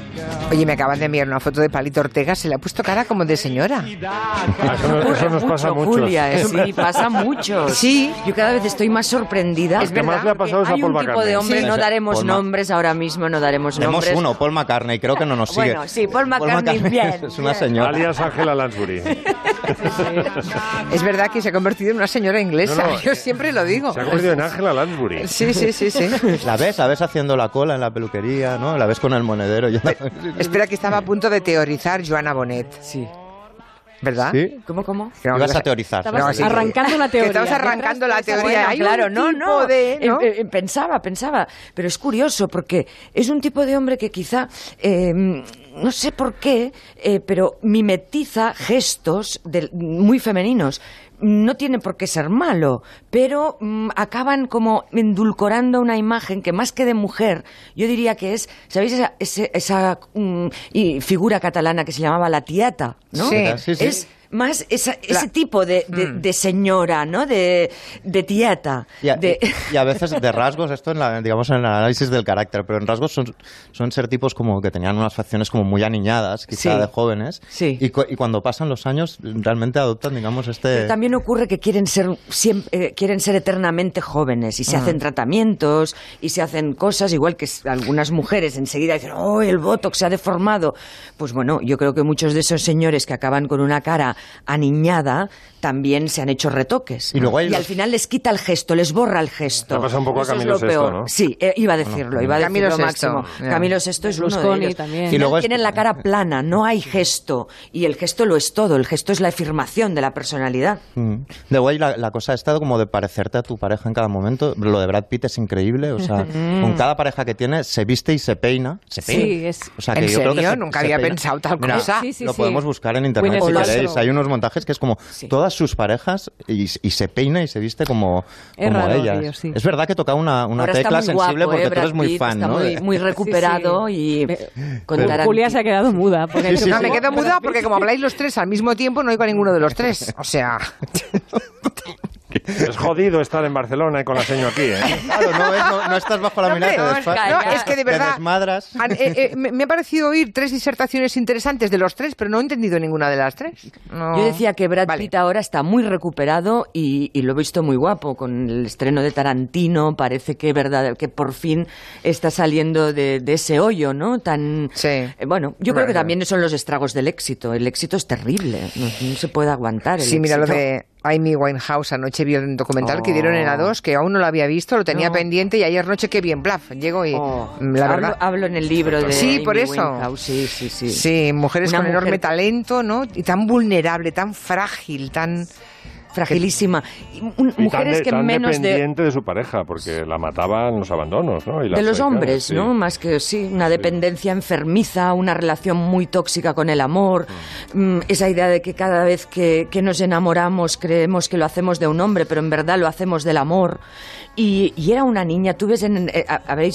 Oye, me acaban de enviar una foto de Palito Ortega. Se le ha puesto cara como de señora. Eso, eso nos pasa mucho. Julia, eh, sí, pasa mucho. Sí. Yo cada vez estoy más sorprendida. Es que más le ha pasado es a Hay Paul un tipo McCartney. de hombre, Sí. no daremos Paul nombres ahora mismo, no daremos Tenemos nombres. uno, Paul McCartney, creo que no nos sigue. Bueno, sí, Paul McCartney, bien, es una bien. señora. Alias Ángela Lansbury. Es verdad que se ha convertido en una señora inglesa. No, no, Yo siempre lo digo. Se ha convertido en Ángela Lansbury. Sí, sí, sí, sí. La ves, la ves haciendo la cola en la peluquería, ¿no? La ves con el monedero. y- Espera que estaba a punto de teorizar Joana Bonet. Sí. ¿Verdad? ¿Sí? ¿Cómo, cómo? Que Ibas a teorizar. No, sí, arrancando una que teoría. estabas arrancando la teoría. Hay claro, un no, tipo no. de- ¿no? Eh, eh, pensaba, pensaba. Pero es curioso porque es un tipo de hombre que quizá, eh, no sé por qué, eh, pero mimetiza gestos muy femeninos. No tiene por qué ser malo, pero mm, acaban como endulcorando una imagen que más que de mujer, yo diría que es, ¿sabéis esa, ese- esa mm, y figura catalana que se llamaba la tiata? ¿no? Sí. Sí, sí. Es más esa- ese La- tipo de, de- Mm. de señora, ¿no? De, de tieta. Y a, de- y- y a veces de rasgos, esto en la, digamos en el análisis del carácter, pero en rasgos son, son ser tipos como que tenían unas facciones como muy aniñadas, quizá Sí. de jóvenes, Sí. y, cu- y cuando pasan los años realmente adoptan, digamos, este... Pero también ocurre que quieren ser siempre, eh, quieren ser eternamente jóvenes y se Ah. hacen tratamientos y se hacen cosas igual que algunas mujeres enseguida dicen oh el botox se ha deformado pues bueno yo creo que muchos de esos señores que acaban con una cara aniñada también se han hecho retoques Y luego al los- final les quita el gesto les borra el gesto pasa un poco a Eso es Camilo lo peor. ¿no? sí eh, iba a decirlo iba a Camilo decirlo VI, máximo ya. Camilo VI es uno de ellos también. Al Y luego es- tienen la cara plana no hay gesto y el gesto lo es todo el gesto es la afirmación de la personalidad Mm. De guay la, la cosa esta como de parecerte a tu pareja en cada momento. Lo de Brad Pitt es increíble. O sea, con cada pareja que tiene se viste y se peina. Se Sí, peina. es- O sea, ¿En que yo creo que serio? se- Nunca se había peina. pensado tal Mira, cosa. Sí, sí, lo sí. podemos buscar en internet si queréis. Hay unos montajes que es como todas sus parejas y, y se peina y se viste como, Es como raro, ellas. tío, sí. Es verdad que toca una, una tecla sensible guapo, porque ¿eh? tú eres muy fan, está ¿no? muy, muy recuperado y con Pero-. Julia se ha quedado muda. Porque Sí, sí, No, me quedo muda porque como habláis los tres al mismo tiempo, no oigo a ninguno de los tres. O sea, Es jodido estar en Barcelona y con la seño aquí, ¿eh? Claro, no, ves, no, no estás bajo la mirada, no, es que de te verdad- desmadras. han- eh, eh, me, ha parecido oír tres disertaciones interesantes de los tres, pero no he entendido ninguna de las tres. No. Yo decía que Brad Vale. Pitt ahora está muy recuperado y, y lo he visto muy guapo con el estreno de Tarantino. Parece que verdad que por fin está saliendo de, de ese hoyo, ¿no? Tan Sí. eh, bueno. Yo creo que también son los estragos del éxito. El éxito es terrible, no, no se puede aguantar. el Sí, mira lo éxito. de Amy Winehouse. Anoche vi un documental que dieron en la 2 que aún no lo había visto, lo tenía No. pendiente y ayer noche qué bien, plaf. Llego y Oh, mm, la hablo, verdad. hablo en el libro de Sí, Amy por eso. Winehouse, Sí, sí, sí. Sí, mujeres Una con enorme talento, ¿no? Y tan vulnerable, tan frágil, tan... Fragilísima. Y, mujeres tan, de- que tan menos de dependiente de... su pareja, porque la mataban los abandonos, ¿no? Y de los hombres, sí. ¿no? Más que sí, una dependencia enfermiza, una relación muy tóxica con el amor, mm, esa idea de que cada vez que, que nos enamoramos creemos que lo hacemos de un hombre, pero en verdad lo hacemos del amor. Y, y era una niña, tú ves, en, eh,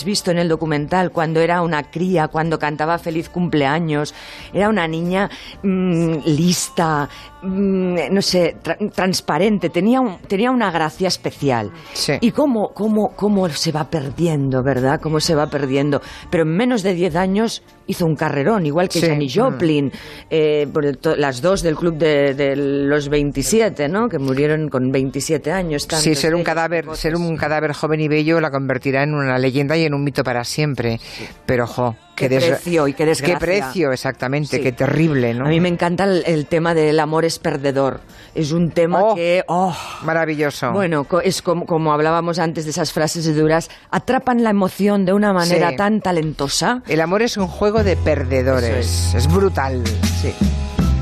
visto en el documental cuando era una cría, cuando cantaba feliz cumpleaños, era una niña mm, lista, mm, no sé, tra- transparente, tenía, un- tenía una gracia especial. Sí. Y cómo, cómo, cómo se va perdiendo, ¿verdad? Cómo se va perdiendo. Pero en menos de 10 años hizo un carrerón, igual que Sí. Janis Joplin, eh, por to- las dos del club de, de los 27, ¿no? Que murieron con 27 años. Sí, ser un cadáver, ser un cadáver joven y bello la convertirá en una leyenda y en un mito para siempre. Pero, jo, Qué des- precio y qué desgracia. Qué precio, exactamente, Sí. qué terrible, ¿no? A mí me encanta el, el tema del amor es perdedor. Es un tema Oh. que... oh, Maravilloso. Bueno, es como, como hablábamos antes de esas frases duras, atrapan la emoción de una manera Sí. tan talentosa. El amor es un juego de perdedores. Es. brutal. Sí.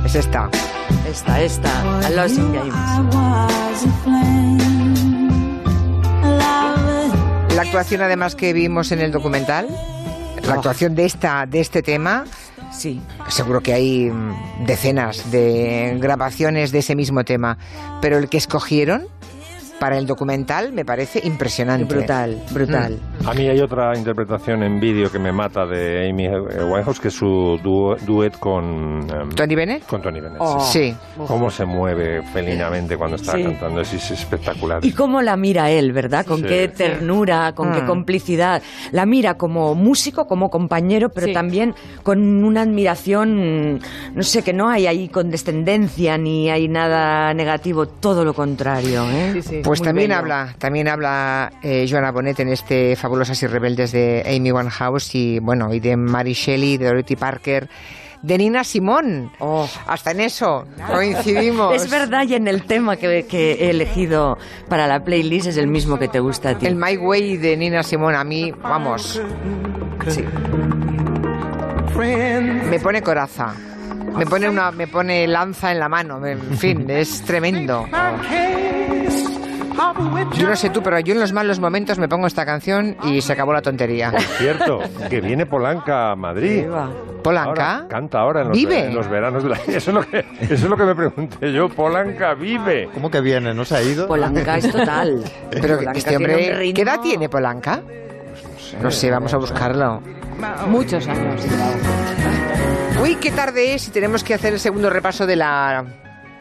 Es esta. Esta, esta. A in Games. La actuación además que vimos en el documental, la Oh. actuación de esta de este tema, Sí. seguro que hay mm, decenas de grabaciones de ese mismo tema, pero el que escogieron para el documental me parece impresionante. Brutal, brutal. A mí hay otra interpretación en vídeo que me mata de Amy Winehouse, que es su duet con... em, ¿Tony Bennett? Con Tony Bennett. Oh. Sí. Cómo se mueve felinamente cuando está Sí. cantando, es, es espectacular. Y cómo la mira él, ¿verdad? Con Sí. qué ternura, con qué Mm. complicidad. La mira como músico, como compañero, pero Sí. también con una admiración, no sé, que no hay ahí condescendencia ni hay nada negativo, todo lo contrario. ¿eh? Pues Muy también bello. habla, también habla eh, Joana Bonet en este Fabulosas y Rebeldes de Amy Winehouse y bueno, y de Mary Shelley, de Dorothy Parker, de Nina Simón. Oh. Hasta en eso coincidimos. Es verdad, y en el tema que, que he elegido para la playlist es el mismo que te gusta a ti. El My Way de Nina Simón a mí, vamos, sí. me pone coraza. Me pone una, me pone lanza en la mano, en fin, es tremendo. Yo no sé tú, pero yo en los malos momentos me pongo esta canción y se acabó la tontería. Por cierto, que viene Polanca a Madrid. ¿Polanca? Ahora, canta ahora en los, ¿Vive? en los veranos de la... Eso es, lo que, eso es lo que me pregunté yo. Polanca vive. ¿Cómo que viene? ¿No se ha ido? Polanca es total. Pero Polanca este hombre, ¿qué edad tiene Polanca? No sé, vamos a buscarlo. Muchos años. Uy, qué tarde es y tenemos que hacer el segundo repaso de la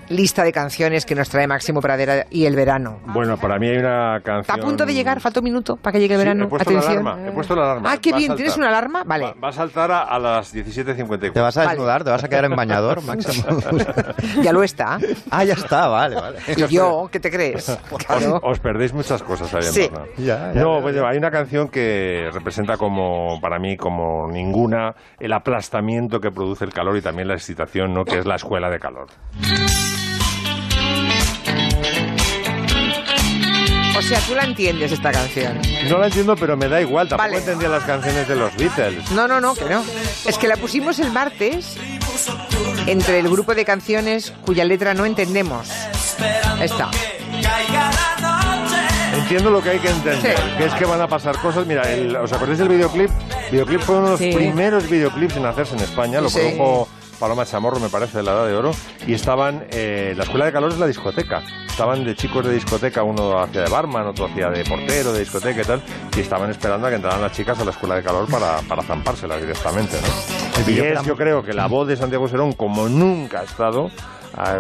lista de canciones que nos trae Máximo Pradera y el verano. Bueno, para mí hay una Está canción... a punto de llegar, falta un minuto para que llegue el Sí, verano. he puesto Atención. la alarma. He puesto la alarma. Ah, qué Va bien. ¿tienes una alarma? Vale. Va, va a saltar a, a las 17.54. ¿Te vas a desnudar? ¿Te vas a quedar en bañador, Máximo? Ya lo está. ah, ya está, vale, vale. Y yo, ¿qué te crees? Os, Claro. os perdéis muchas cosas ahí en Sí. Barna. Ya, ya, no, ya, pues, hay una canción que representa como, para mí, como ninguna, el aplastamiento que produce el calor y también la excitación, ¿no? Que es la escuela de calor. O sea, tú la entiendes esta canción. No la entiendo, pero me da igual. Tampoco Vale. entendía las canciones de los Beatles. No, no, no, que no. Es que la pusimos el martes entre el grupo de canciones cuya letra no entendemos. Esta. Entiendo lo que hay que entender, Sí. que es que van a pasar cosas. Mira, el- ¿os acordáis del videoclip? videoclip fue uno de los Sí. primeros videoclips en hacerse en España, lo Sí. produjo Paloma Chamorro, me parece, de la Edad de Oro, y estaban, eh, la escuela de calor es la discoteca, estaban de chicos de discoteca, uno hacía de barman, otro hacía de portero de discoteca y tal, y estaban esperando a que entraran las chicas a la escuela de calor para, para zampárselas directamente, ¿no? Y es, yo creo que la voz de Santiago Serón, como nunca ha estado,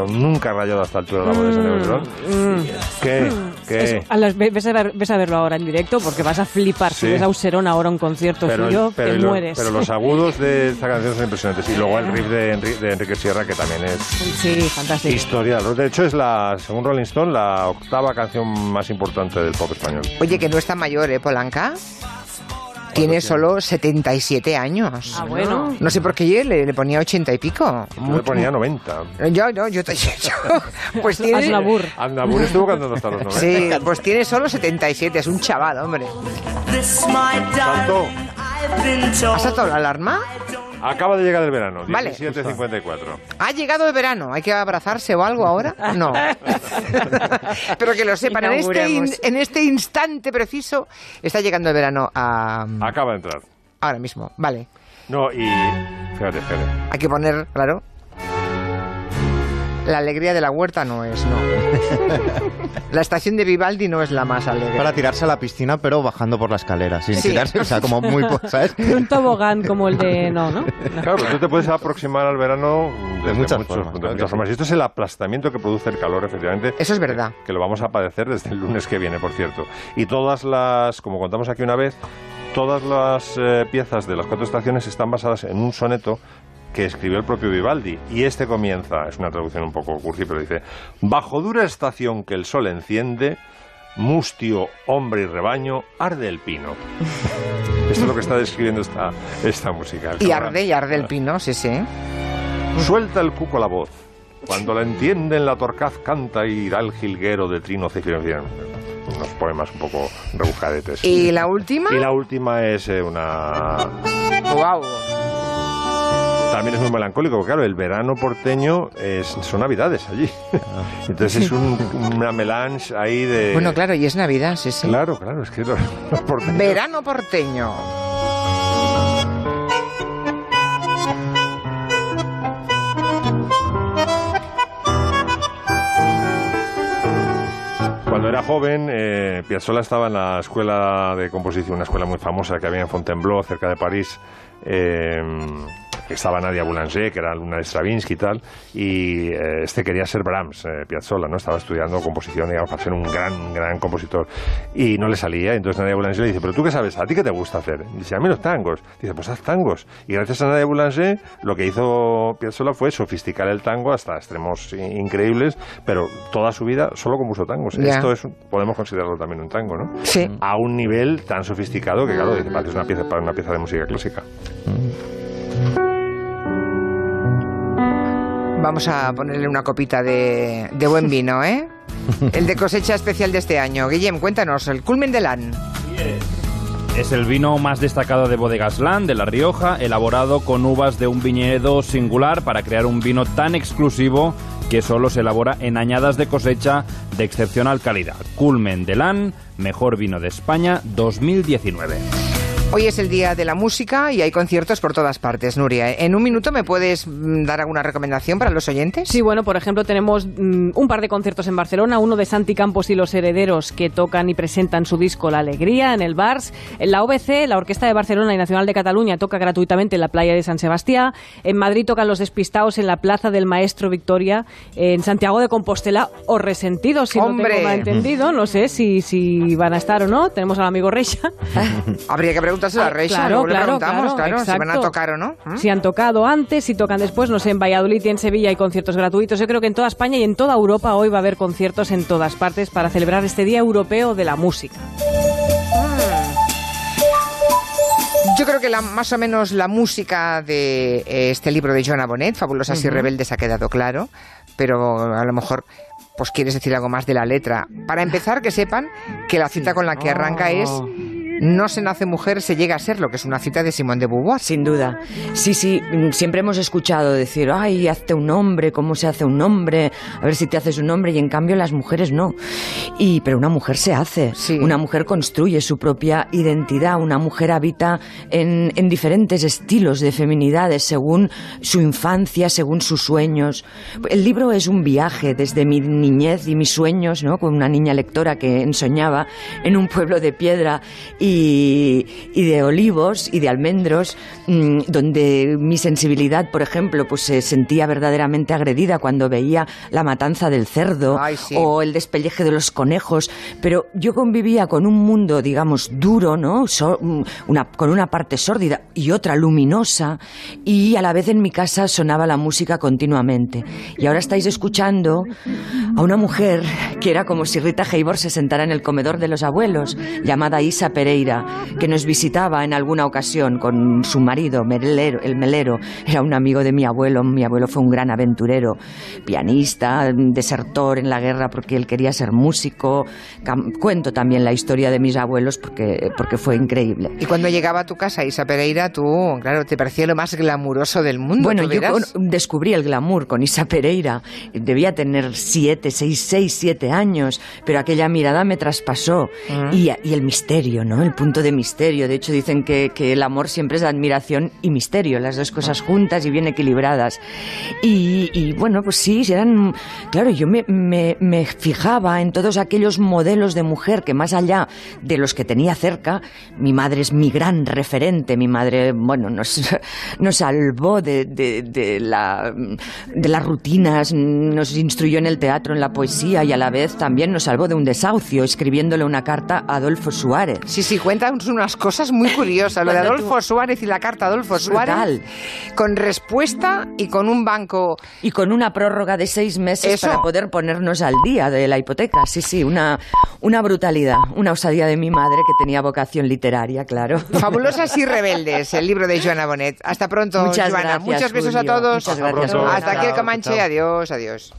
nunca ha rayado hasta altura la voz de Santiago Serón. ¿Qué? ¿Qué? Eso, a las- ves, a ver- ves a verlo ahora en directo porque vas a flipar. Si Sí. ves a Userón ahora un concierto suyo, pero te lo- mueres. pero los agudos de esta canción son impresionantes. Y luego el riff de, Enri- de Enrique Sierra, que también es Sí, fantástico. historia. De hecho, es la, según Rolling Stone, la octava canción más importante del pop español. Oye, que no está mayor, ¿eh, Polanca? Tiene solo 77 años. Ah, bueno. No sé por qué yo le, le ponía 80 y pico. Yo le ponía 90. Yo, no, yo te yo, Pues tiene. Aznavour. Andabur estuvo cantando hasta los 90. Sí, pues tiene solo 77, es un chaval, hombre. Saltó. ¿Has saltado la alarma? Acaba de llegar el verano, Vale. 17.54. ¿Ha llegado el verano? ¿Hay que abrazarse o algo ahora? No. Pero que lo sepan, en este, in- en este instante preciso está llegando el verano a, Acaba de entrar. ahora mismo. Vale. No, y... Fíjate, fíjate. Hay que poner, claro. La alegría de la huerta no es, no. La estación de Vivaldi no es la más alegre. Para tirarse a la piscina, pero bajando por la escalera, sin Sí. tirarse, o sea, como muy, ¿sabes? Un tobogán como el de... No, ¿no? Claro, pero tú te puedes aproximar al verano desde muchas muchos formas, de muchas formas. Y esto es el aplastamiento que produce el calor, efectivamente. Eso es verdad. que lo vamos a padecer desde el lunes que viene, por cierto. Y todas las, como contamos aquí una vez, todas las eh, piezas de las cuatro estaciones están basadas en un soneto que escribió el propio Vivaldi. Y este comienza, es una traducción un poco cursi, pero dice, bajo dura estación que el sol enciende, mustio, hombre y rebaño, arde el pino. Esto es lo que está describiendo esta, esta música. Y arde, y arde el pino, sí, sí. Suelta el cuco la voz. Cuando la entienden, la torcaz canta y da el jilguero de trino cifrino. Unos poemas un poco rebujadetes. ¿Y la última? Y la última es eh, una... ¡Wow! También es muy melancólico, porque claro, el verano porteño es, son navidades allí. Entonces es un- una melange ahí de... Bueno, claro, y es Navidad, sí, sí. Claro, claro, es que los, los porteños- Verano porteño. Cuando era joven, eh, Piazzolla estaba en la escuela de composición, una escuela muy famosa que había en Fontainebleau, cerca de París. eh, estaba Nadia Boulanger, que era alumna de Stravinsky y tal, y eh, este quería ser Brahms, eh, Piazzolla, ¿no? Estaba estudiando composición, digamos, para ser un gran, gran compositor. Y no le salía, entonces Nadia Boulanger le dice, ¿pero tú qué sabes? ¿A ti qué te gusta hacer? dice, a mí los tangos. Dice, pues haz tangos. Y gracias a Nadia Boulanger, lo que hizo Piazzolla fue sofisticar el tango hasta extremos increíbles, pero toda su vida solo compuso tangos. Esto es, podemos considerarlo también un tango, ¿no? Sí. A un nivel tan sofisticado que, claro, dice, una pieza, para una pieza de música clásica. Vamos a ponerle una copita de, de buen vino, ¿eh? El de cosecha especial de este año. Guillem, cuéntanos, el culmen del an. Es el vino más destacado de Bodegas Land, de La Rioja, elaborado con uvas de un viñedo singular para crear un vino tan exclusivo que solo se elabora en añadas de cosecha de excepcional calidad. Culmen del An, mejor vino de España 2019. Hoy es el día de la música y hay conciertos por todas partes, Nuria. ¿En un minuto me puedes mm, dar alguna recomendación para los oyentes? Sí, bueno, por ejemplo, tenemos mm, un par de conciertos en Barcelona, uno de Santi Campos y los Herederos que tocan y presentan su disco La Alegría en el Bars. En la OBC, la Orquesta de Barcelona y Nacional de Cataluña toca gratuitamente en la playa de San Sebastián. En Madrid tocan Los Despistados en la Plaza del Maestro Victoria. En Santiago de Compostela o Resentidos, si ¡Hombre! no tengo mal entendido. No sé si, si van a estar o no. Tenemos al amigo Recha. Habría que preguntárselo a Ah, claro, claro, preguntamos, claro, claro, si van a tocar o no. ¿Mm? Si han tocado antes, si tocan después, no sé, en Valladolid y en Sevilla hay conciertos gratuitos. Yo creo que en toda España y en toda Europa hoy va a haber conciertos en todas partes para celebrar este Día Europeo de la Música. Yo creo que la- más o menos la música de eh, este libro de Joana Bonet, Fabulosas y. Rebeldes, ha quedado claro, pero a lo mejor pues quieres decir algo más de la letra. Para empezar, que sepan que la cita con la que arranca es No se nace mujer, se llega a serlo, que es una cita de Simón de Beauvoir. Sin duda. Sí, sí, mm, siempre hemos escuchado decir, ay, hazte un hombre, ¿cómo se hace un hombre? A ver si te haces un hombre. Y en cambio las mujeres no. Y, pero una mujer se hace. Una mujer construye su propia identidad. Una mujer habita en, en diferentes estilos de feminidades según su infancia, según sus sueños. El libro es un viaje desde mi niñez y mis sueños, ¿no? Con una niña lectora que ensoñaba en un pueblo de piedra y, y de olivos y de almendros, mm, donde mi sensibilidad, por ejemplo, pues se sentía verdaderamente agredida cuando veía la matanza del cerdo o el despelleje de los conejos. Pero yo convivía con un mundo, digamos, duro, ¿no? So- mm, una, con una parte sórdida y otra luminosa, y a la vez en mi casa sonaba la música continuamente. Y ahora estáis escuchando a una mujer que era como si Rita Hayworth se sentara en el comedor de los abuelos, llamada Isa Pereira, que nos visitaba en alguna ocasión con su marido, Melero, el Melero. Era un amigo de mi abuelo. Mi abuelo fue un gran aventurero, pianista, desertor en la guerra porque él quería ser músico. Cuento también la historia de mis abuelos porque, porque fue increíble. Y cuando llegaba a tu casa, Isa Pereira, tú, claro, te parecía lo más glamuroso del mundo. Bueno, yo con- descubrí el glamour con Isa Pereira. Debía tener siete, seis, seis, siete años, pero aquella mirada me traspasó. Mm. Y, y el misterio, ¿no? El punto de misterio. De hecho, dicen que, el amor siempre es admiración y misterio, las dos cosas juntas y bien equilibradas. Y, bueno, pues sí, eran. Claro, yo me, fijaba en todos aquellos modelos de mujer que, más allá de los que tenía cerca, mi madre es mi gran referente. Mi madre, bueno, nos, nos salvó de, de, de la, de las rutinas, nos instruyó en el teatro, en la poesía y a la vez también nos salvó de un desahucio, escribiéndole una carta a Adolfo Suárez. Sí, sí, cuentan unas cosas muy curiosas. Lo de Adolfo Suárez y la carta de Adolfo Suárez. Brutal. Con respuesta y con un banco. Y con una prórroga de seis meses Eso. para poder ponernos al día de la hipoteca. Sí, sí, una, una brutalidad, una osadía de mi madre que tenía vocación literaria, claro. Fabulosas y rebeldes, el libro de Joana Bonet. Hasta pronto, Muchas Joana. gracias, Muchos besos a todos. Muchas gracias, Joana. Hasta aquí el Comanche. Adiós, adiós.